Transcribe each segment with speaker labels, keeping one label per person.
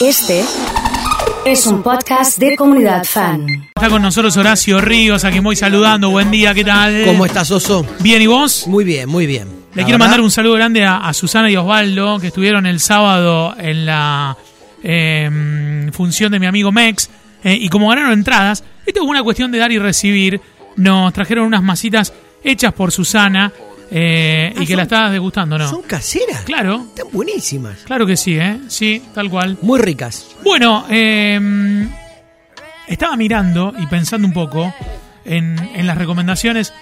Speaker 1: Este es un podcast de comunidad fan.
Speaker 2: Está con nosotros Horacio Ríos, a quien voy saludando. Buen día, ¿qué tal?
Speaker 3: ¿Cómo estás, Oso?
Speaker 2: Bien, ¿y vos?
Speaker 3: Muy bien, muy bien.
Speaker 2: Le quiero mandar un saludo grande a, a Susana y Osvaldo, que estuvieron el sábado en la eh, función de mi amigo Mex. eh, y como ganaron entradas, esto es una cuestión de dar y recibir. Nos trajeron unas masitas hechas por Susana eh,
Speaker 3: Ah,
Speaker 2: y que
Speaker 3: son-
Speaker 2: la estabas degustando, ¿no?
Speaker 3: ¿Son caseras?
Speaker 2: Claro,
Speaker 3: Están buenísimas.
Speaker 2: claro que sí, ¿eh? Sí, tal cual.
Speaker 3: Muy ricas.
Speaker 2: Bueno, eh, estaba mirando y pensando un poco en, en las recomendaciones.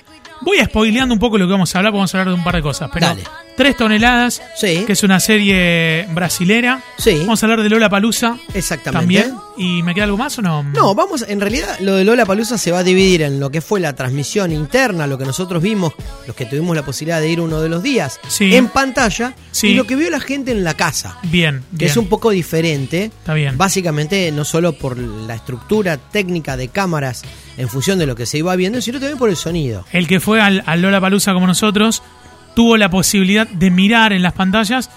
Speaker 2: Voy a spoileando un poco lo que vamos a hablar, vamos a hablar de un par de cosas. Pero
Speaker 3: Dale.
Speaker 2: Tres toneladas,
Speaker 3: Sí.
Speaker 2: que es una serie brasilera.
Speaker 3: Sí.
Speaker 2: Vamos a hablar de Lola Palusa
Speaker 3: Exactamente.
Speaker 2: también. ¿Y me queda algo más o no?
Speaker 3: No, vamos, en realidad lo de Lola Palusa se va a dividir en lo que fue la transmisión interna, lo que nosotros vimos, los que tuvimos la posibilidad de ir uno de los días,
Speaker 2: Sí.
Speaker 3: en pantalla,
Speaker 2: Sí.
Speaker 3: y lo que vio la gente en la casa,
Speaker 2: Bien,
Speaker 3: que
Speaker 2: bien.
Speaker 3: es un poco diferente.
Speaker 2: Está bien.
Speaker 3: Básicamente, no solo por la estructura técnica de cámaras en función de lo que se iba viendo, sino también por el sonido.
Speaker 2: El que fue al, al Lola Palusa como nosotros tuvo la posibilidad de mirar en las pantallas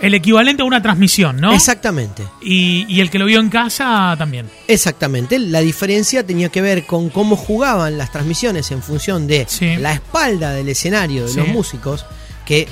Speaker 2: el equivalente a una transmisión, ¿no?
Speaker 3: Exactamente.
Speaker 2: Y, y el que lo vio en casa también.
Speaker 3: Exactamente, la diferencia tenía que ver con cómo jugaban las transmisiones en función de
Speaker 2: Sí.
Speaker 3: la espalda del escenario de
Speaker 2: Sí.
Speaker 3: los músicos, que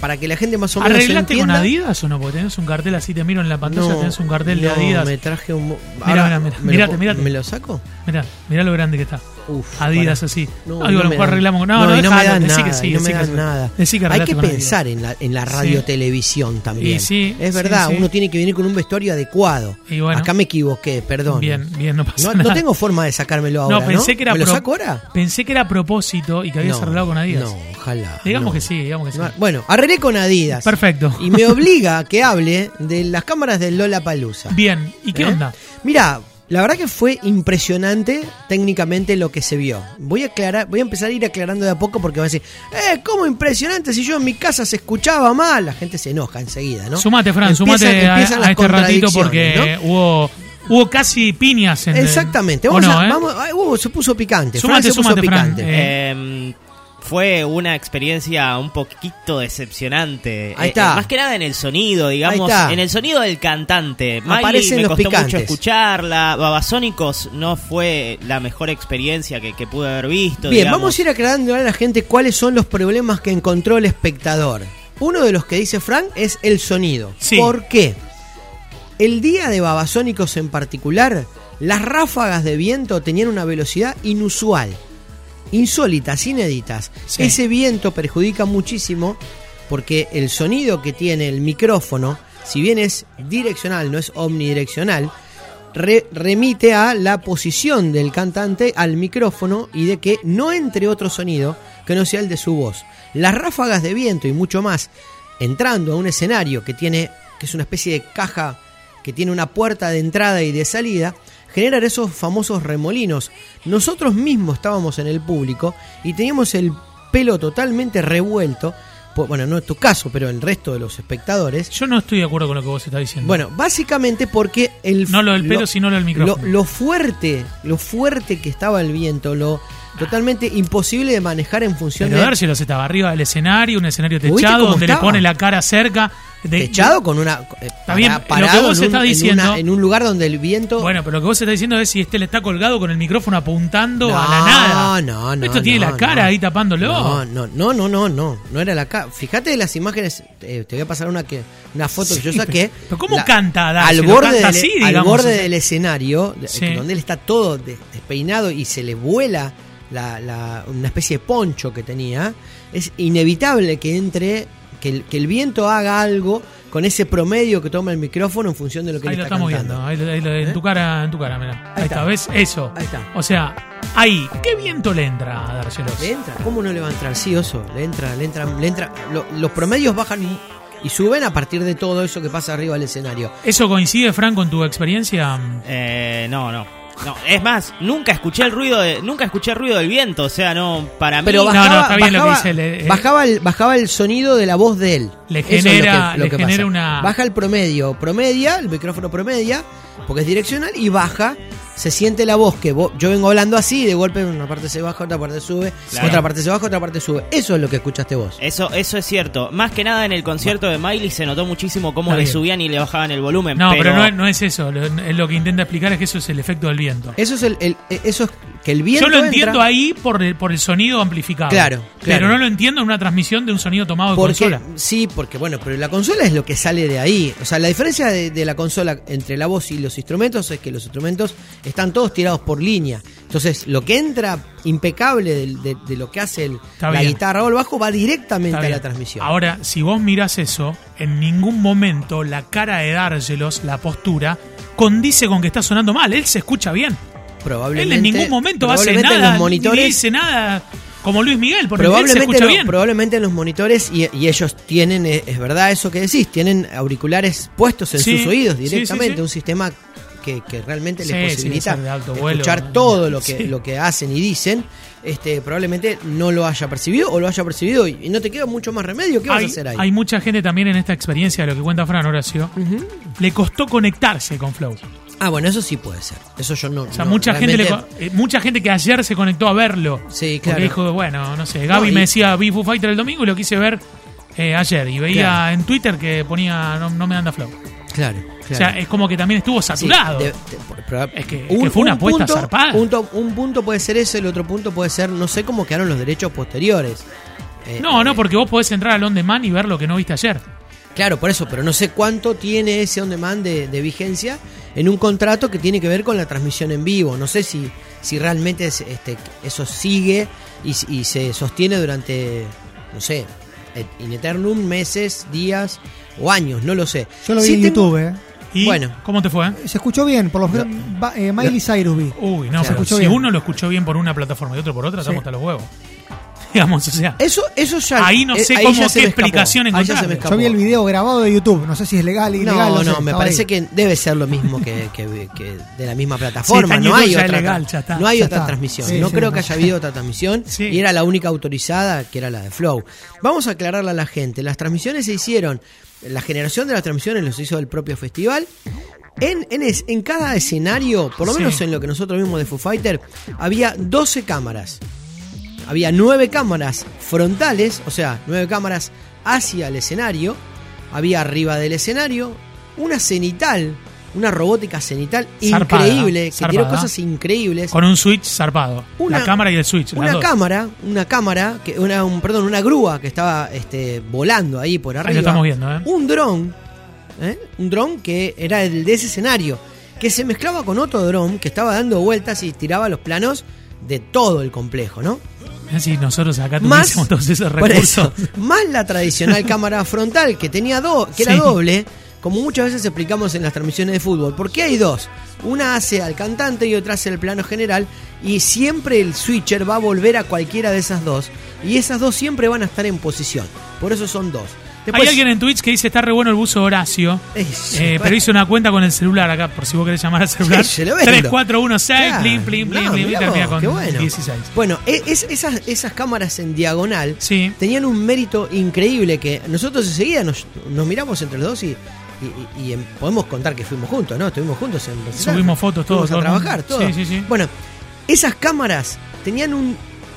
Speaker 3: para que la gente más o menos
Speaker 2: ¿Arreglaste con Adidas o no? Porque tenés un cartel así, te miro en la pantalla,
Speaker 3: No,
Speaker 2: tenés un cartel de
Speaker 3: no,
Speaker 2: Adidas.
Speaker 3: me traje un...
Speaker 2: Mirá, mirá, mirá,
Speaker 3: ¿me
Speaker 2: mirate,
Speaker 3: lo,
Speaker 2: mirate.
Speaker 3: ¿Me lo saco?
Speaker 2: Mirá, mirá lo grande que está.
Speaker 3: Uf,
Speaker 2: Adidas así.
Speaker 3: No,
Speaker 2: No, a lo
Speaker 3: me
Speaker 2: mejor arreglamos. No,
Speaker 3: no,
Speaker 2: no,
Speaker 3: me dan nada, nada. Hay que pensar en la, en la radio televisión también.
Speaker 2: Sí,
Speaker 3: es verdad, uno tiene que venir con un vestuario adecuado.
Speaker 2: Y bueno.
Speaker 3: Acá me equivoqué, perdón.
Speaker 2: Bien, bien, no pasa
Speaker 3: No,
Speaker 2: nada.
Speaker 3: no tengo forma de sacármelo ahora,
Speaker 2: No, pensé que era
Speaker 3: ¿Me lo saco ahora?
Speaker 2: Pensé que era a propósito y que habías arreglado con Adidas.
Speaker 3: No, ojalá.
Speaker 2: Digamos que sí, digamos que sí.
Speaker 3: No, Bueno, arreglé con Adidas.
Speaker 2: Perfecto.
Speaker 3: Y me obliga a que hable de las cámaras del Lola Palusa.
Speaker 2: Bien, ¿y qué onda?
Speaker 3: Mira, la verdad que fue impresionante técnicamente lo que se vio. Voy a aclarar, voy a empezar a ir aclarando de a poco porque van a decir, eh, ¿cómo impresionante? Si yo en mi casa se escuchaba mal, la gente se enoja enseguida, ¿no?
Speaker 2: Sumate, Fran,
Speaker 3: Empiezan-
Speaker 2: sumate a,
Speaker 3: empiezan
Speaker 2: a
Speaker 3: las
Speaker 2: este ratito porque
Speaker 3: ¿no?
Speaker 2: hubo, hubo casi piñas en
Speaker 3: Exactamente.
Speaker 2: ¿o
Speaker 3: Vamos
Speaker 2: no,
Speaker 3: a,
Speaker 2: eh?
Speaker 3: vamos, ay, uh, se puso picante.
Speaker 2: Sumate,
Speaker 3: Fran se puso
Speaker 2: sumate,
Speaker 3: picante.
Speaker 2: Eh,
Speaker 4: Eh, fue una experiencia un poquito decepcionante.
Speaker 3: Ahí
Speaker 4: Eh,
Speaker 3: está.
Speaker 4: eh, más que nada en el sonido, digamos.
Speaker 3: Está.
Speaker 4: En el sonido del cantante. Miley
Speaker 3: Aparecen
Speaker 4: me
Speaker 3: los
Speaker 4: costó
Speaker 3: picantes.
Speaker 4: mucho escucharla. Babasónicos no fue la mejor experiencia que, que pude haber visto.
Speaker 3: Bien,
Speaker 4: digamos.
Speaker 3: vamos a ir aclarando a la gente cuáles son los problemas que encontró el espectador. Uno de los que dice Frank es el sonido.
Speaker 2: Sí.
Speaker 3: ¿Por qué? El día de Babasónicos en particular, las ráfagas de viento tenían una velocidad inusual, insólitas, inéditas.
Speaker 2: Sí.
Speaker 3: Ese viento perjudica muchísimo porque el sonido que tiene el micrófono, si bien es direccional, no es omnidireccional, re- remite a la posición del cantante al micrófono y de que no entre otro sonido que no sea el de su voz. Las ráfagas de viento y mucho más, entrando a un escenario que tiene, que es una especie de caja que tiene una puerta de entrada y de salida, generan esos famosos remolinos. Nosotros mismos estábamos en el público y teníamos el pelo totalmente revuelto. po- Bueno, no es tu caso, pero el resto de los espectadores.
Speaker 2: yo no estoy de acuerdo con lo que vos estás diciendo.
Speaker 3: Bueno, básicamente porque el
Speaker 2: No lo del pelo, sino lo del micrófono.
Speaker 3: Lo, lo fuerte, lo fuerte que estaba el viento, lo totalmente imposible de manejar en función
Speaker 2: Pero
Speaker 3: de
Speaker 2: Dárselos estaba arriba del escenario, un escenario
Speaker 3: ¿Viste
Speaker 2: techado, donde le pone la cara cerca. De-
Speaker 3: techado con una eh,
Speaker 2: bien, lo que
Speaker 3: parado
Speaker 2: vos
Speaker 3: en, un,
Speaker 2: estás
Speaker 3: en
Speaker 2: diciendo-
Speaker 3: una- en un lugar donde el viento
Speaker 2: Bueno, pero lo que vos estás diciendo es si este le está colgado con el micrófono apuntando
Speaker 3: No,
Speaker 2: a la nada.
Speaker 3: no, no,
Speaker 2: Esto tiene la cara
Speaker 3: no.
Speaker 2: ahí tapándolo.
Speaker 3: No, no, no, no, no, no, no era la cara. Fíjate las imágenes, eh, te voy a pasar una que una foto que yo saqué.
Speaker 2: pero- pero ¿cómo
Speaker 3: La-
Speaker 2: canta
Speaker 3: al
Speaker 2: Dárselo?
Speaker 3: borde
Speaker 2: Canta
Speaker 3: del,
Speaker 2: así,
Speaker 3: al borde
Speaker 2: o sea.
Speaker 3: del escenario,
Speaker 2: Sí.
Speaker 3: donde él está todo de- despeinado y se le vuela la, la- una especie de poncho que tenía, es inevitable que entre, que el, que el viento haga algo con ese promedio que toma el micrófono en función de lo que
Speaker 2: Ahí
Speaker 3: él
Speaker 2: lo
Speaker 3: está
Speaker 2: estamos
Speaker 3: cantando.
Speaker 2: viendo, ahí lo- ahí lo- en
Speaker 3: ¿Eh?
Speaker 2: tu cara, en tu cara, mira. Ahí,
Speaker 3: Ahí
Speaker 2: está.
Speaker 3: está.
Speaker 2: ¿ves? Eso.
Speaker 3: Ahí está.
Speaker 2: O sea, ahí, ¿qué viento le entra a dárselos?
Speaker 3: Le entra, ¿cómo no le va a entrar? Sí, oso, le entra, le entra, le entra. Lo- los promedios bajan y, y suben a partir de todo eso que pasa arriba del escenario.
Speaker 2: ¿Eso coincide, Fran, con tu experiencia?
Speaker 4: Eh, no, no. No, es más, nunca escuché el ruido de, nunca escuché el ruido del viento, o sea, no, para
Speaker 3: Pero
Speaker 4: mí
Speaker 2: No,
Speaker 3: bajaba,
Speaker 2: no, está bien lo que
Speaker 3: bajaba-
Speaker 2: dice, le- eh.
Speaker 3: bajaba, el, bajaba el sonido de la voz de él.
Speaker 2: Le
Speaker 3: es
Speaker 2: genera-
Speaker 3: lo que- lo
Speaker 2: le
Speaker 3: que
Speaker 2: genera
Speaker 3: pasa.
Speaker 2: una-
Speaker 3: Baja el promedio, promedia, el micrófono promedia, porque es direccional, y baja se siente la voz que vos- yo vengo hablando así y de golpe una parte se baja, otra parte sube,
Speaker 4: Claro.
Speaker 3: otra parte se baja, otra parte sube. Eso es lo que escuchaste vos.
Speaker 4: Eso, eso es cierto. Más que nada en el concierto de Miley se notó muchísimo cómo
Speaker 2: Está
Speaker 4: le
Speaker 2: bien.
Speaker 4: subían y le bajaban el volumen.
Speaker 2: No, pero, no, es- no es eso. Lo, es lo que intenta explicar es que eso es el efecto del viento.
Speaker 3: Eso es el, el- eso es que el viento
Speaker 2: Yo lo
Speaker 3: entra-
Speaker 2: entiendo ahí por el, por el sonido amplificado.
Speaker 3: Claro,
Speaker 2: Pero no lo entiendo en una transmisión de un sonido tomado de
Speaker 3: Porque,
Speaker 2: consola.
Speaker 3: sí, porque bueno, pero la consola es lo que sale de ahí. O sea, la diferencia de, de la consola entre la voz y los instrumentos es que los instrumentos están todos tirados por línea. Entonces, lo que entra impecable de, de lo que hace el- la guitarra o el bajo va directamente a la transmisión.
Speaker 2: Ahora, si vos mirás eso, en ningún momento la cara de Dárgelos, la postura, condice con que está sonando mal. Él se escucha bien. Él
Speaker 3: probablemente,
Speaker 2: en ningún momento hace nada,
Speaker 3: los
Speaker 2: ni
Speaker 3: monitores,
Speaker 2: dice nada como Luis Miguel, porque él se
Speaker 3: probablemente,
Speaker 2: escucha
Speaker 3: lo-
Speaker 2: bien.
Speaker 3: probablemente en los monitores y, y ellos tienen, eh, es verdad eso que decís, tienen auriculares puestos en
Speaker 2: Sí,
Speaker 3: sus oídos
Speaker 2: sí,
Speaker 3: directamente,
Speaker 2: sí.
Speaker 3: un sistema que, que realmente les posibilita
Speaker 2: vuelo.
Speaker 3: escuchar todo lo que, lo que hacen y dicen. Este, probablemente no lo haya percibido o lo haya percibido y, y no te queda mucho más remedio. ¿Qué vas a hacer ahí?
Speaker 2: hay mucha gente también en esta experiencia de lo que cuenta Fran Horacio. Le costó conectarse con Flow.
Speaker 3: Ah, bueno, eso sí puede ser. Eso yo no.
Speaker 2: O sea,
Speaker 3: no,
Speaker 2: mucha, gente le eh, mucha gente que ayer se conectó a verlo.
Speaker 3: Sí,
Speaker 2: Porque
Speaker 3: claro.
Speaker 2: dijo, bueno, no sé, Gaby
Speaker 3: No, y-
Speaker 2: me decía, vi Foo Fighter el domingo y lo quise ver eh, ayer. Y veía
Speaker 3: Claro.
Speaker 2: en Twitter que ponía, no, no me anda Flow.
Speaker 3: Claro,
Speaker 2: O
Speaker 3: claro.
Speaker 2: sea, es como que también estuvo
Speaker 3: Sí,
Speaker 2: saturado.
Speaker 3: de- de- proba-
Speaker 2: Es que- fue una apuesta
Speaker 3: punto,
Speaker 2: zarpada.
Speaker 3: punto- un punto puede ser eso, el otro punto puede ser, no sé cómo quedaron los derechos posteriores. Eh,
Speaker 2: no, no, porque vos podés entrar al on demand y ver lo que no viste ayer.
Speaker 3: Claro, por eso, pero no sé cuánto tiene ese on demand de, de vigencia en un contrato que tiene que ver con la transmisión en vivo. No sé si, si realmente es- este, eso sigue y, y se sostiene durante, no sé, in eternum, meses, días o años, no lo sé.
Speaker 5: Yo lo vi
Speaker 3: Sí
Speaker 5: en
Speaker 3: tengo-
Speaker 5: YouTube, ¿eh?
Speaker 2: ¿Y
Speaker 3: Bueno.
Speaker 2: cómo te fue?
Speaker 5: Se escuchó bien, por lo menos va- eh, Miley Cyrus vi.
Speaker 2: Uy, no,
Speaker 3: Se
Speaker 2: pero
Speaker 5: escuchó
Speaker 2: si
Speaker 5: bien.
Speaker 2: uno lo escuchó bien por una plataforma y otro por otra,
Speaker 5: Sí.
Speaker 2: estamos hasta los huevos. Digamos, o sea.
Speaker 3: Eso, eso ya.
Speaker 2: Ahí no
Speaker 3: eh,
Speaker 2: sé
Speaker 3: ahí
Speaker 2: cómo- qué explicación
Speaker 3: me
Speaker 2: Yo
Speaker 5: vi el video grabado de YouTube, no sé si es legal, ilegal.
Speaker 3: No,
Speaker 5: sé,
Speaker 3: no, me parece
Speaker 5: ahí.
Speaker 3: que debe ser lo mismo que, que- que de la misma plataforma.
Speaker 2: Sí,
Speaker 3: no, hay otra,
Speaker 2: legal, ya está.
Speaker 3: no hay
Speaker 5: Ya
Speaker 3: otra
Speaker 5: está.
Speaker 3: transmisión.
Speaker 5: Sí,
Speaker 3: no
Speaker 5: sí,
Speaker 3: creo
Speaker 5: no.
Speaker 3: que haya habido otra transmisión.
Speaker 2: Sí.
Speaker 3: Y era la única autorizada, que era la de Flow. Vamos a aclararle a la gente. Las transmisiones se hicieron, la generación de las transmisiones los hizo el propio festival. En, en, es- en cada escenario, por lo
Speaker 2: Sí.
Speaker 3: menos en lo que nosotros vimos de Foo Fighter, había 12 cámaras. Había 9 cámaras frontales, o sea, 9 cámaras hacia el escenario. Había arriba del escenario una cenital, una robótica cenital
Speaker 2: Zarpada,
Speaker 3: increíble, que tiró cosas increíbles.
Speaker 2: Con un switch zarpado.
Speaker 3: Una-
Speaker 2: la cámara y el switch.
Speaker 3: Una
Speaker 2: dos.
Speaker 3: cámara, una cámara, que, una, un, perdón, una grúa que estaba este, volando ahí por arriba.
Speaker 2: Ahí lo estamos viendo, ¿eh?
Speaker 3: Un dron, ¿eh? un dron que era el de ese escenario, que se mezclaba con otro dron que estaba dando vueltas y tiraba los planos de todo el complejo, ¿no?
Speaker 2: Decir, nosotros acá
Speaker 3: Más,
Speaker 2: todos esos recursos.
Speaker 3: eso, más la tradicional cámara frontal que tenía do, que era doble, como muchas veces explicamos en las transmisiones de fútbol. porque hay dos? Una hace al cantante y otra hace el plano general y siempre el switcher va a volver a cualquiera de esas dos y esas dos siempre van a estar en posición. Por eso son dos. Después-
Speaker 2: Hay alguien en Twitch que dice está re bueno el buzo Horacio.
Speaker 3: Eh,
Speaker 2: Eh, pero hizo una cuenta con el celular acá, por si vos querés llamar al celular.
Speaker 3: Sí, se lo vendo.
Speaker 2: 3416,
Speaker 3: Claro.
Speaker 2: plim, plim, plim,
Speaker 3: No, mirá vos,
Speaker 2: con
Speaker 3: bueno.
Speaker 2: 16.
Speaker 3: Bueno, e- es- esas, esas cámaras en diagonal
Speaker 2: Sí.
Speaker 3: tenían un mérito increíble que nosotros enseguida nos, nos miramos entre los dos y, y- y- y em- podemos contar que fuimos juntos, ¿no? Estuvimos juntos en.
Speaker 2: Subimos fotos todos,
Speaker 3: Fuimos
Speaker 2: todo
Speaker 3: a trabajar, todo.
Speaker 2: Sí, sí, sí.
Speaker 3: Bueno, esas cámaras tenían un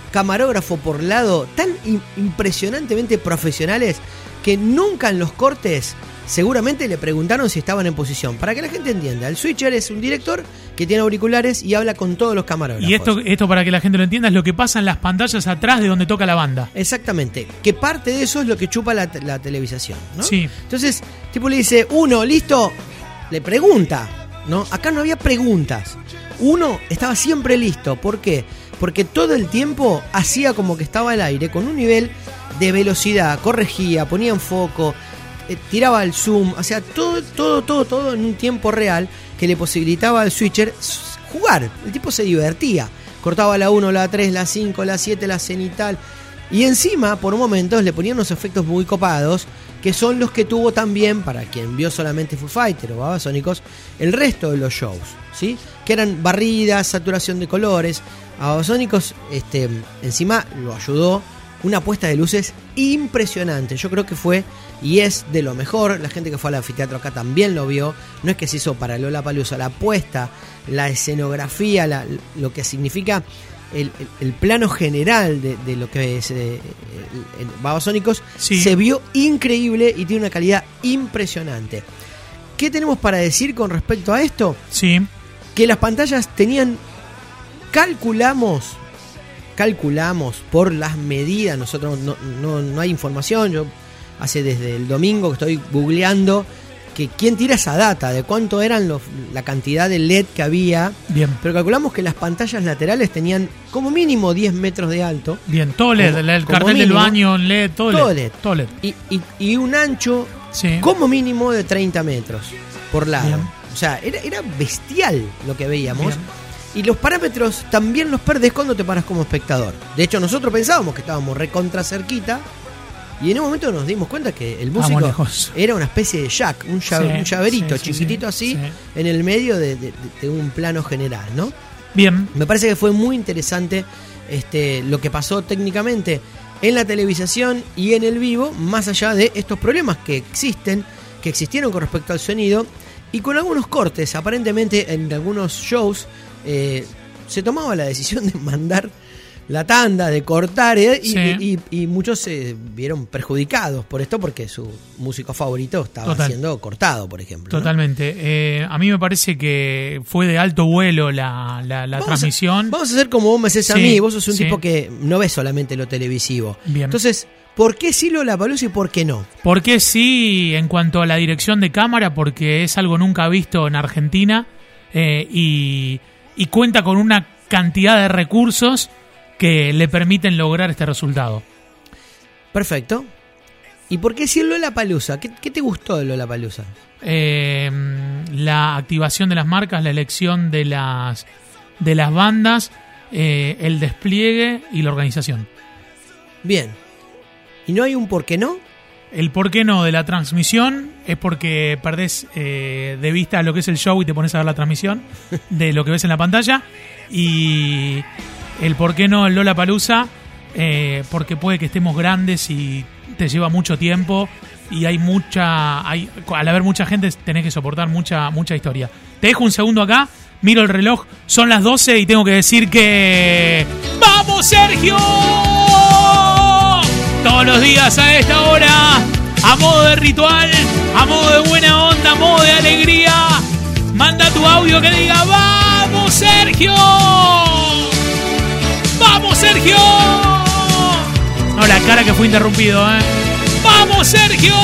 Speaker 3: camarógrafo por lado tan im- impresionantemente profesionales que nunca en los cortes seguramente le preguntaron si estaban en posición. Para que la gente entienda, el switcher es un director que tiene auriculares y habla con todos los camarógrafos.
Speaker 2: Y esto, esto para que la gente lo entienda es lo que pasa en las pantallas atrás de donde toca la banda.
Speaker 3: Exactamente, que parte de eso es lo que chupa la, la televisación, ¿no?
Speaker 2: Sí.
Speaker 3: Entonces, tipo le dice, uno, listo, le pregunta, ¿no? Acá no había preguntas. Uno estaba siempre listo, ¿por qué? Porque todo el tiempo hacía como que estaba al aire con un nivel de velocidad, corregía, ponía en foco, eh, tiraba el zoom, o sea, todo, todo, todo, todo en un tiempo real que le posibilitaba al switcher jugar. El tipo se divertía. Cortaba la 1, la 3, la 5, la 7, la cenital. Y encima, por momentos, le ponían unos efectos muy copados, que son los que tuvo también, para quien vio solamente Foo Fighter o Babasónicos, el resto de los shows, ¿sí? Que eran barridas, saturación de colores. A Babasónicos, este, encima lo ayudó una puesta de luces impresionante. Yo creo que fue y es de lo mejor. La gente que fue al anfiteatro acá también lo vio. No es que se hizo para Lola Palusa, la puesta, la escenografía, la- lo que significa el, el- el plano general de, de lo que es eh, el- el Babasónicos
Speaker 2: Sí.
Speaker 3: se vio increíble y tiene una calidad impresionante. ¿Qué tenemos para decir con respecto a esto?
Speaker 2: Sí,
Speaker 3: que las pantallas tenían calculamos calculamos por las medidas nosotros no, no, no hay información yo hace desde el domingo que estoy googleando que quién tira esa data de cuánto eran los, la cantidad de LED que había
Speaker 2: bien.
Speaker 3: pero calculamos que las pantallas laterales tenían como mínimo 10 metros de alto
Speaker 2: Bien, todo LED,
Speaker 3: Como-
Speaker 2: el, cartel del baño, LED, todo,
Speaker 3: todo
Speaker 2: LED.
Speaker 3: LED.
Speaker 2: Todo LED.
Speaker 3: y, y- y un ancho
Speaker 2: Sí.
Speaker 3: como mínimo de 30 metros por lado.
Speaker 2: Bien.
Speaker 3: O sea, era, era bestial lo que veíamos.
Speaker 2: Bien.
Speaker 3: Y los parámetros también los perdés cuando te paras como espectador. De hecho, nosotros pensábamos que estábamos recontra cerquita. Y en un momento nos dimos cuenta que el músico era una especie de jack, un, llave-
Speaker 2: Sí,
Speaker 3: un llaverito
Speaker 2: sí, sí,
Speaker 3: chiquitito
Speaker 2: sí,
Speaker 3: así,
Speaker 2: sí.
Speaker 3: en el medio de, de- de un plano general, ¿no?
Speaker 2: Bien,
Speaker 3: Me parece que fue muy interesante este, lo que pasó técnicamente en la televisación y en el vivo, más allá de estos problemas que existen, que existieron con respecto al sonido, y con algunos cortes. Aparentemente en algunos shows eh, se tomaba la decisión de mandar la tanda, de cortar, eh, y,
Speaker 2: Sí.
Speaker 3: y- y muchos se vieron perjudicados por esto porque su músico favorito estaba
Speaker 2: Total.
Speaker 3: siendo cortado, por ejemplo. ¿no?
Speaker 2: totalmente. Eh, a mí me parece que fue de alto vuelo la, la, la
Speaker 3: Vamos a-
Speaker 2: transmisión.
Speaker 3: vamos a hacer como vos me haces a mí. Vos sos un
Speaker 2: sí.
Speaker 3: tipo que no ves solamente lo televisivo.
Speaker 2: Bien.
Speaker 3: Entonces, ¿por qué sí lo Palusa y por qué no?
Speaker 2: ¿Por qué sí en cuanto a la dirección de cámara? Porque es algo nunca visto en Argentina eh, y, y cuenta con una cantidad de recursos que le permiten lograr este resultado.
Speaker 3: Perfecto. ¿Y por qué sí Lola Palusa? ¿Qué, qué te gustó de Lola Palusa?
Speaker 2: Eh, la activación de las marcas, la elección de las, de las bandas, eh, el despliegue y la organización.
Speaker 3: Bien. ¿Y no hay un por qué no?
Speaker 2: El por qué no de la transmisión es porque perdés eh, de vista lo que es el show y te pones a ver la transmisión de lo que ves en la pantalla. Y el por qué no el Lola Palusa, porque puede que estemos grandes y te lleva mucho tiempo. Y hay mucha. Hay, al haber mucha gente, tenés que soportar mucha, mucha historia. Te dejo un segundo acá, miro el reloj, son las 12 y tengo que decir que. ¡Vamos, Sergio! Todos los días a esta hora, a modo de ritual, a modo de buena onda, a modo de alegría. Manda tu audio que diga, ¡Vamos, Sergio! ¡Vamos, Sergio! No, la cara que fue interrumpido, ¿eh? ¡Vamos, Sergio!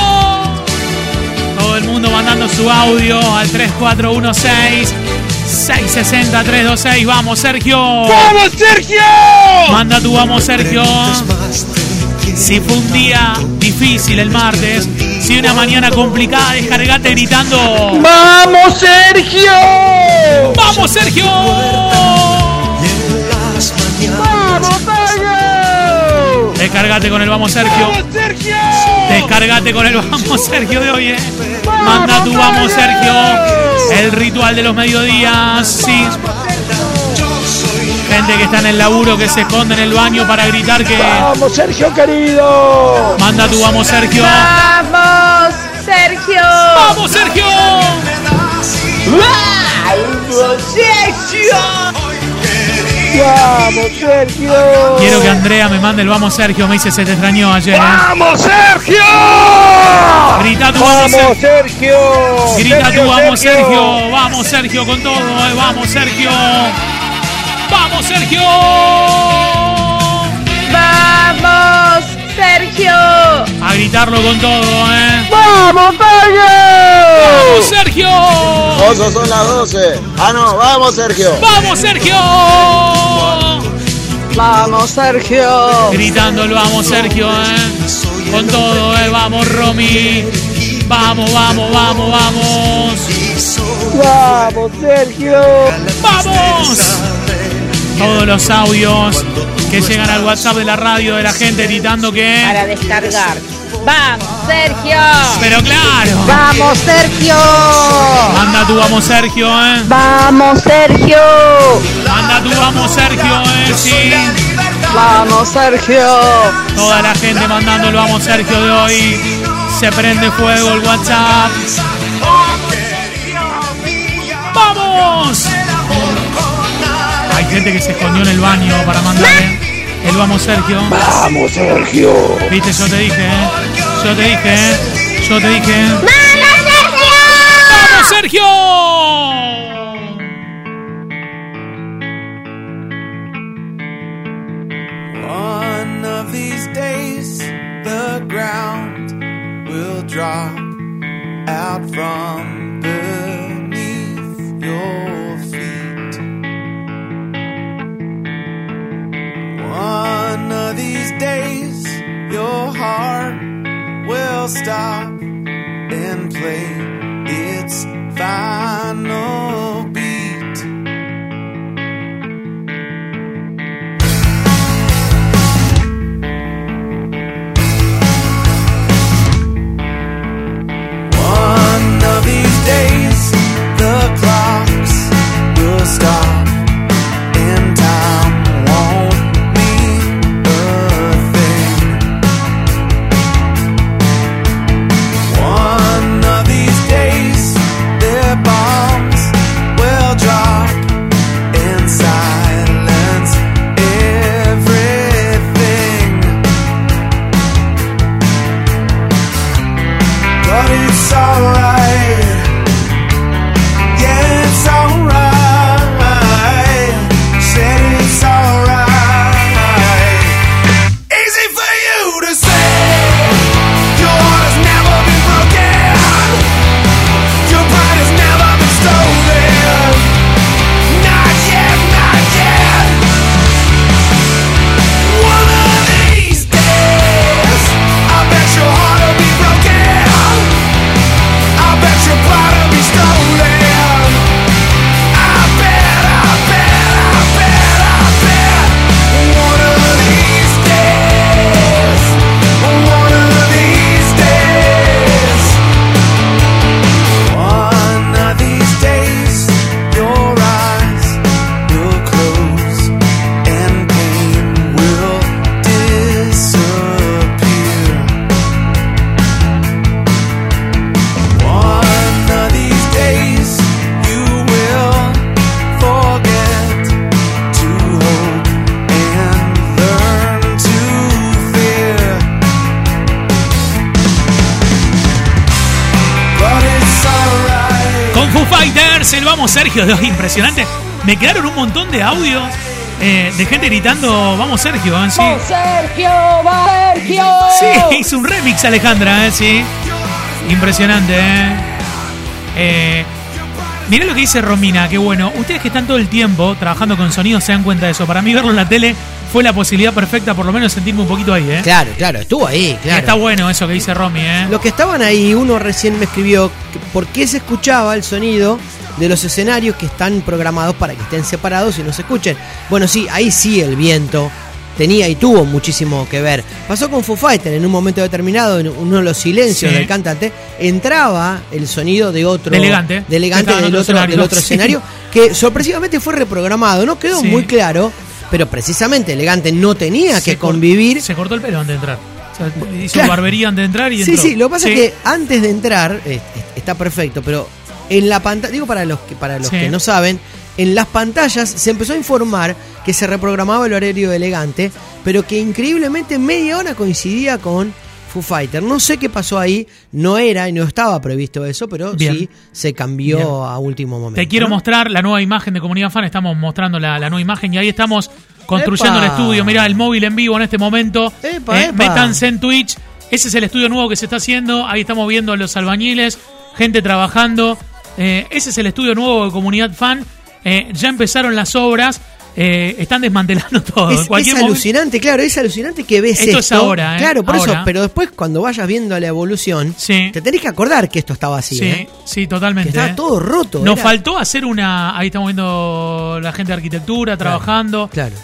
Speaker 2: Todo el mundo mandando su audio al 3416 660 326. ¡Vamos, Sergio!
Speaker 6: ¡Vamos, Sergio!
Speaker 2: Manda tu vamos, Sergio. Si fue un día difícil el martes, si una mañana complicada, descargate gritando.
Speaker 6: ¡Vamos, Sergio!
Speaker 2: ¡Vamos, Sergio!
Speaker 6: ¡Vamos, Sergio!
Speaker 2: Descargate con el vamos, Sergio.
Speaker 6: ¡Vamos, Sergio!
Speaker 2: Descargate con el vamos, Sergio de hoy, eh. Manda tu vamos, Sergio. El ritual de los mediodías, sí. Gente que está en el laburo, que se esconde en el baño para gritar que.
Speaker 6: ¡Vamos, Sergio, querido!
Speaker 2: Manda tu vamos, Sergio.
Speaker 7: ¡Vamos, Sergio!
Speaker 2: ¡Vamos, Sergio!
Speaker 6: ¡Vamos, Sergio! ¡Vamos, Sergio!
Speaker 2: Quiero que Andrea me mande el vamos, Sergio. Me dice se te extrañó ayer, eh.
Speaker 6: ¡Vamos, Sergio!
Speaker 2: Grita tu vamos,
Speaker 6: ¡Vamos,
Speaker 2: Sergio.
Speaker 6: Sergio!
Speaker 2: Grita
Speaker 6: Sergio,
Speaker 2: tú, vamos Sergio, vamos Sergio con todo, eh, vamos Sergio, vamos Sergio,
Speaker 7: ¡Vamos, Sergio!
Speaker 2: a gritarlo con todo, eh.
Speaker 6: ¡Vamos,
Speaker 2: Vamos
Speaker 6: Sergio!
Speaker 2: Sergio,
Speaker 8: Oso, son las 12. Ah, no, vamos, Sergio.
Speaker 2: vamos Sergio,
Speaker 7: ¡Vamos, Sergio!
Speaker 2: gritando el vamos Sergio, eh. con todo, eh, vamos Romy, vamos, vamos, vamos, vamos,
Speaker 6: ¡Vamos, Sergio!
Speaker 2: vamos. Todos los audios que llegan al WhatsApp de la radio de la gente gritando que,
Speaker 7: Para descargar. ¡Vamos, Sergio!
Speaker 2: pero claro,
Speaker 7: ¡Vamos, Sergio!
Speaker 2: manda tu vamos Sergio, eh.
Speaker 7: ¡Vamos, Sergio!
Speaker 2: Manda tu vamos Sergio, eh, sí.
Speaker 7: Vamos, Sergio.
Speaker 2: Toda la gente mandando el vamos Sergio de hoy. Se prende fuego el WhatsApp. ¡Vamos! Hay gente que se escondió en el baño para mandarle el vamos Sergio.
Speaker 6: Vamos, Sergio.
Speaker 2: Viste, yo te dije, ¿eh? Yo te dije, ¿eh? Yo te dije. ¡Vamos, Sergio!
Speaker 9: One of these days, the ground will drop out from stop
Speaker 2: vamos Sergio de hoy, impresionante. Me quedaron un montón de audios eh, de gente gritando vamos Sergio, ¿eh? sí.
Speaker 7: Vamos, Sergio. Vamos, Sergio.
Speaker 2: Sí, hizo un remix Alejandra, ¿eh? sí. Impresionante, ¿eh? eh mirá lo que dice Romina, que bueno, ustedes que están todo el tiempo trabajando con sonido se dan cuenta de eso. Para mí verlo en la tele fue la posibilidad perfecta, por lo menos sentirme un poquito ahí, ¿eh?
Speaker 3: Claro, claro, estuvo ahí, claro.
Speaker 2: Está bueno eso que dice Romy, ¿eh?
Speaker 3: Los que estaban ahí, uno recién me escribió por qué se escuchaba el sonido de los escenarios que están programados para que estén separados y no se escuchen. Bueno, sí, ahí sí el viento tenía y tuvo muchísimo que ver. Pasó con Foo Fighter en un momento determinado, en uno de los silencios
Speaker 2: Sí.
Speaker 3: del cantante, entraba el sonido de otro
Speaker 2: De Elegante.
Speaker 3: de Elegante del
Speaker 2: otro escenario,
Speaker 3: del otro
Speaker 2: sí.
Speaker 3: escenario, que sorpresivamente fue reprogramado. No quedó
Speaker 2: Sí.
Speaker 3: muy claro, pero precisamente Elegante no tenía
Speaker 2: Se
Speaker 3: que convivir
Speaker 2: Se cortó el pelo antes de entrar. O sea, hizo
Speaker 3: Claro.
Speaker 2: barbería antes de entrar y
Speaker 3: Sí,
Speaker 2: entró.
Speaker 3: sí, lo que pasa es que antes de entrar, eh, eh, está perfecto, pero en la pantalla, digo para los que para los
Speaker 2: Sí.
Speaker 3: que no saben, en las pantallas se empezó a informar que se reprogramaba el horario de elegante, pero que increíblemente media hora coincidía con Foo Fighter. No sé qué pasó ahí, no era y no estaba previsto eso, pero
Speaker 2: Bien.
Speaker 3: sí se cambió
Speaker 2: Bien.
Speaker 3: a último momento.
Speaker 2: Te quiero
Speaker 3: ¿no?
Speaker 2: mostrar la nueva imagen de Comunidad Fan. Estamos mostrando la, la nueva imagen y ahí estamos construyendo
Speaker 3: ¡Epa!
Speaker 2: el estudio. Mira, el móvil en vivo en este momento.
Speaker 3: ¡Epa,
Speaker 2: Eh,
Speaker 3: epa!
Speaker 2: métanse en Twitch. Ese es el estudio nuevo que se está haciendo. Ahí estamos viendo a los albañiles, gente trabajando. Eh, ese es el estudio nuevo de Comunidad Fan. Eh, ya empezaron las obras. Eh, están desmantelando todo.
Speaker 3: Es, alucinante, claro, es alucinante que ves
Speaker 2: Esto
Speaker 3: esto.
Speaker 2: es ahora, ¿eh?
Speaker 3: Claro, por
Speaker 2: Ahora.
Speaker 3: eso, pero después cuando vayas viendo la evolución,
Speaker 2: Sí.
Speaker 3: te tenés que acordar que esto estaba así,
Speaker 2: Sí,
Speaker 3: ¿eh?
Speaker 2: sí,
Speaker 3: Que
Speaker 2: totalmente.
Speaker 3: estaba
Speaker 2: eh.
Speaker 3: todo roto.
Speaker 2: Nos
Speaker 3: era-
Speaker 2: faltó hacer una. Ahí estamos viendo la gente de arquitectura trabajando,
Speaker 3: claro.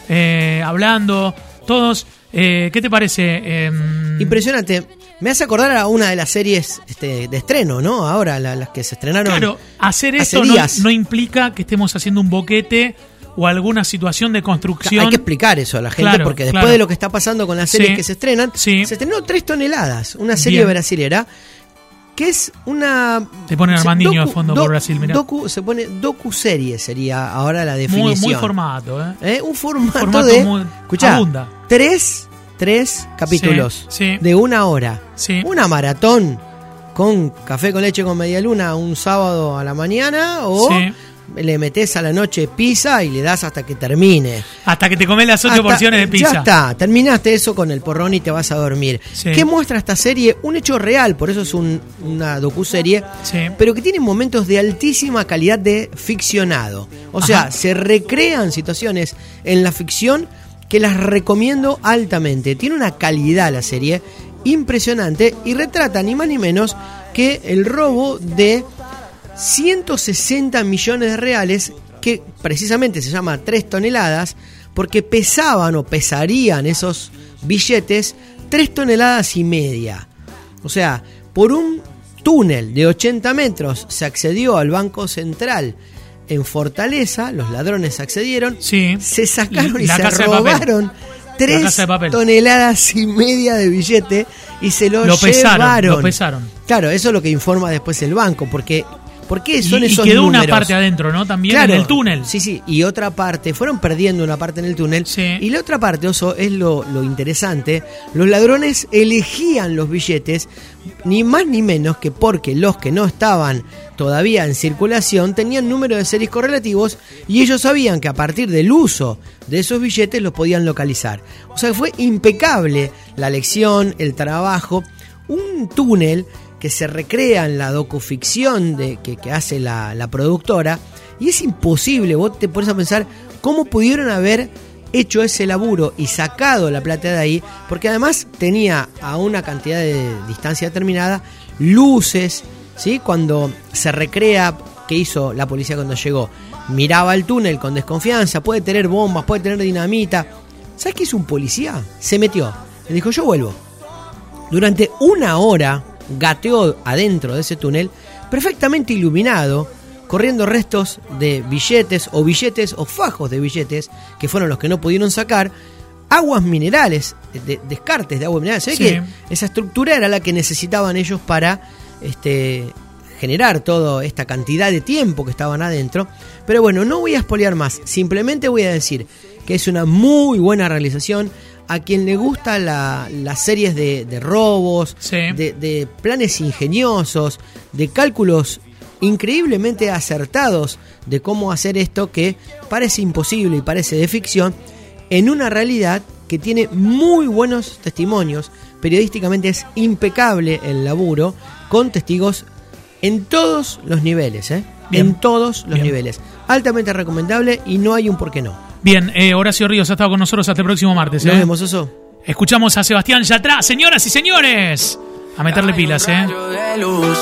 Speaker 2: hablando, todos. Eh, ¿Qué te parece? Em,
Speaker 3: Impresionante. Me hace acordar a una de las series este, de estreno, ¿no? Ahora, la- las que se estrenaron.
Speaker 2: Claro, hacer
Speaker 3: hace
Speaker 2: esto no, implica que estemos haciendo un boquete o alguna situación de construcción.
Speaker 3: Hay que explicar eso a la gente
Speaker 2: Claro,
Speaker 3: porque después
Speaker 2: claro.
Speaker 3: de lo que está pasando con las series
Speaker 2: Sí.
Speaker 3: que se estrenan,
Speaker 2: Sí.
Speaker 3: se estrenó tres toneladas, una serie
Speaker 2: Bien.
Speaker 3: brasilera que es una
Speaker 2: Te ponen
Speaker 3: se-
Speaker 2: Armandinho de fondo por Brasil, mirá.
Speaker 3: docu- se pone docu serie sería ahora la definición.
Speaker 2: muy formato, ¿eh?
Speaker 3: ¿Eh? Un formato,
Speaker 2: Formato
Speaker 3: de
Speaker 2: muy-
Speaker 3: escuchá,
Speaker 2: abunda.
Speaker 3: tres tres capítulos
Speaker 2: Sí, sí.
Speaker 3: de una hora,
Speaker 2: Sí.
Speaker 3: una maratón con café con leche con media luna un sábado a la mañana o le metes a la noche pizza y le das hasta que termine.
Speaker 2: Hasta que te comes las ocho
Speaker 3: Hasta-
Speaker 2: porciones de pizza.
Speaker 3: Ya está, terminaste eso con el porrón y te vas a dormir.
Speaker 2: Sí.
Speaker 3: ¿Qué muestra esta serie? Un hecho real, por eso es un- una docuserie,
Speaker 2: Sí.
Speaker 3: pero que tiene momentos de altísima calidad de ficcionado. O sea,
Speaker 2: Ajá.
Speaker 3: se recrean situaciones en la ficción que las recomiendo altamente. Tiene una calidad la serie impresionante y retrata ni más ni menos que el robo de 160 millones de reales, que precisamente se llama 3 toneladas, porque pesaban o pesarían esos billetes 3 toneladas y media. O sea, por un túnel de 80 metros se accedió al Banco Central en Fortaleza, los ladrones accedieron,
Speaker 2: Sí.
Speaker 3: se sacaron y
Speaker 2: La
Speaker 3: se robaron tres toneladas y media de billete y se lo,
Speaker 2: Lo pesaron,
Speaker 3: llevaron.
Speaker 2: lo pesaron.
Speaker 3: Claro, eso es lo que informa después el banco, porque ¿por qué son
Speaker 2: y, y
Speaker 3: esos
Speaker 2: quedó una parte adentro, ¿no? También
Speaker 3: Claro,
Speaker 2: en el túnel.
Speaker 3: Sí, sí, y otra parte, fueron perdiendo una parte en el túnel.
Speaker 2: Sí.
Speaker 3: Y la otra parte, Oso, es lo, lo interesante. Los ladrones elegían los billetes, ni más ni menos que porque los que no estaban todavía en circulación tenían número de series correlativos y ellos sabían que a partir del uso de esos billetes los podían localizar. O sea, fue impecable la lección, el trabajo, un túnel que se recrea en la docuficción de, que, que hace la, productora. Y es imposible, vos te pones a pensar cómo pudieron haber hecho ese laburo y sacado la plata de ahí, porque además tenía a una cantidad de distancia determinada luces, ¿sí? Cuando se recrea, ¿qué hizo la policía cuando llegó? Miraba el túnel con desconfianza, puede tener bombas, puede tener dinamita. ¿Sabes qué hizo un policía? Se metió, le dijo yo vuelvo. Durante una hora gateó adentro de ese túnel, perfectamente iluminado, corriendo restos de billetes o billetes o fajos de billetes, que fueron los que no pudieron sacar, aguas minerales, de- descartes de aguas minerales. Se ve
Speaker 2: Sí.
Speaker 3: que esa estructura era la que necesitaban ellos para este, generar toda esta cantidad de tiempo que estaban adentro. Pero bueno, no voy a espolear más, simplemente voy a decir que es una muy buena realización. A quien le gusta la- las series de, de robos,
Speaker 2: Sí.
Speaker 3: de, de planes ingeniosos, de cálculos increíblemente acertados de cómo hacer esto que parece imposible y parece de ficción, en una realidad que tiene muy buenos testimonios. Periodísticamente es impecable el laburo, con testigos en todos los niveles, ¿eh? En todos los
Speaker 2: Bien.
Speaker 3: niveles. Altamente recomendable y no hay un por qué no.
Speaker 2: Bien, eh, Horacio Ríos ha estado con nosotros hasta el próximo martes.
Speaker 3: Nos
Speaker 2: ¿eh?
Speaker 3: vemos, eso.
Speaker 2: Escuchamos a Sebastián Yatra, señoras y señores. A meterle pilas, ¿eh?
Speaker 9: Rayo de luz.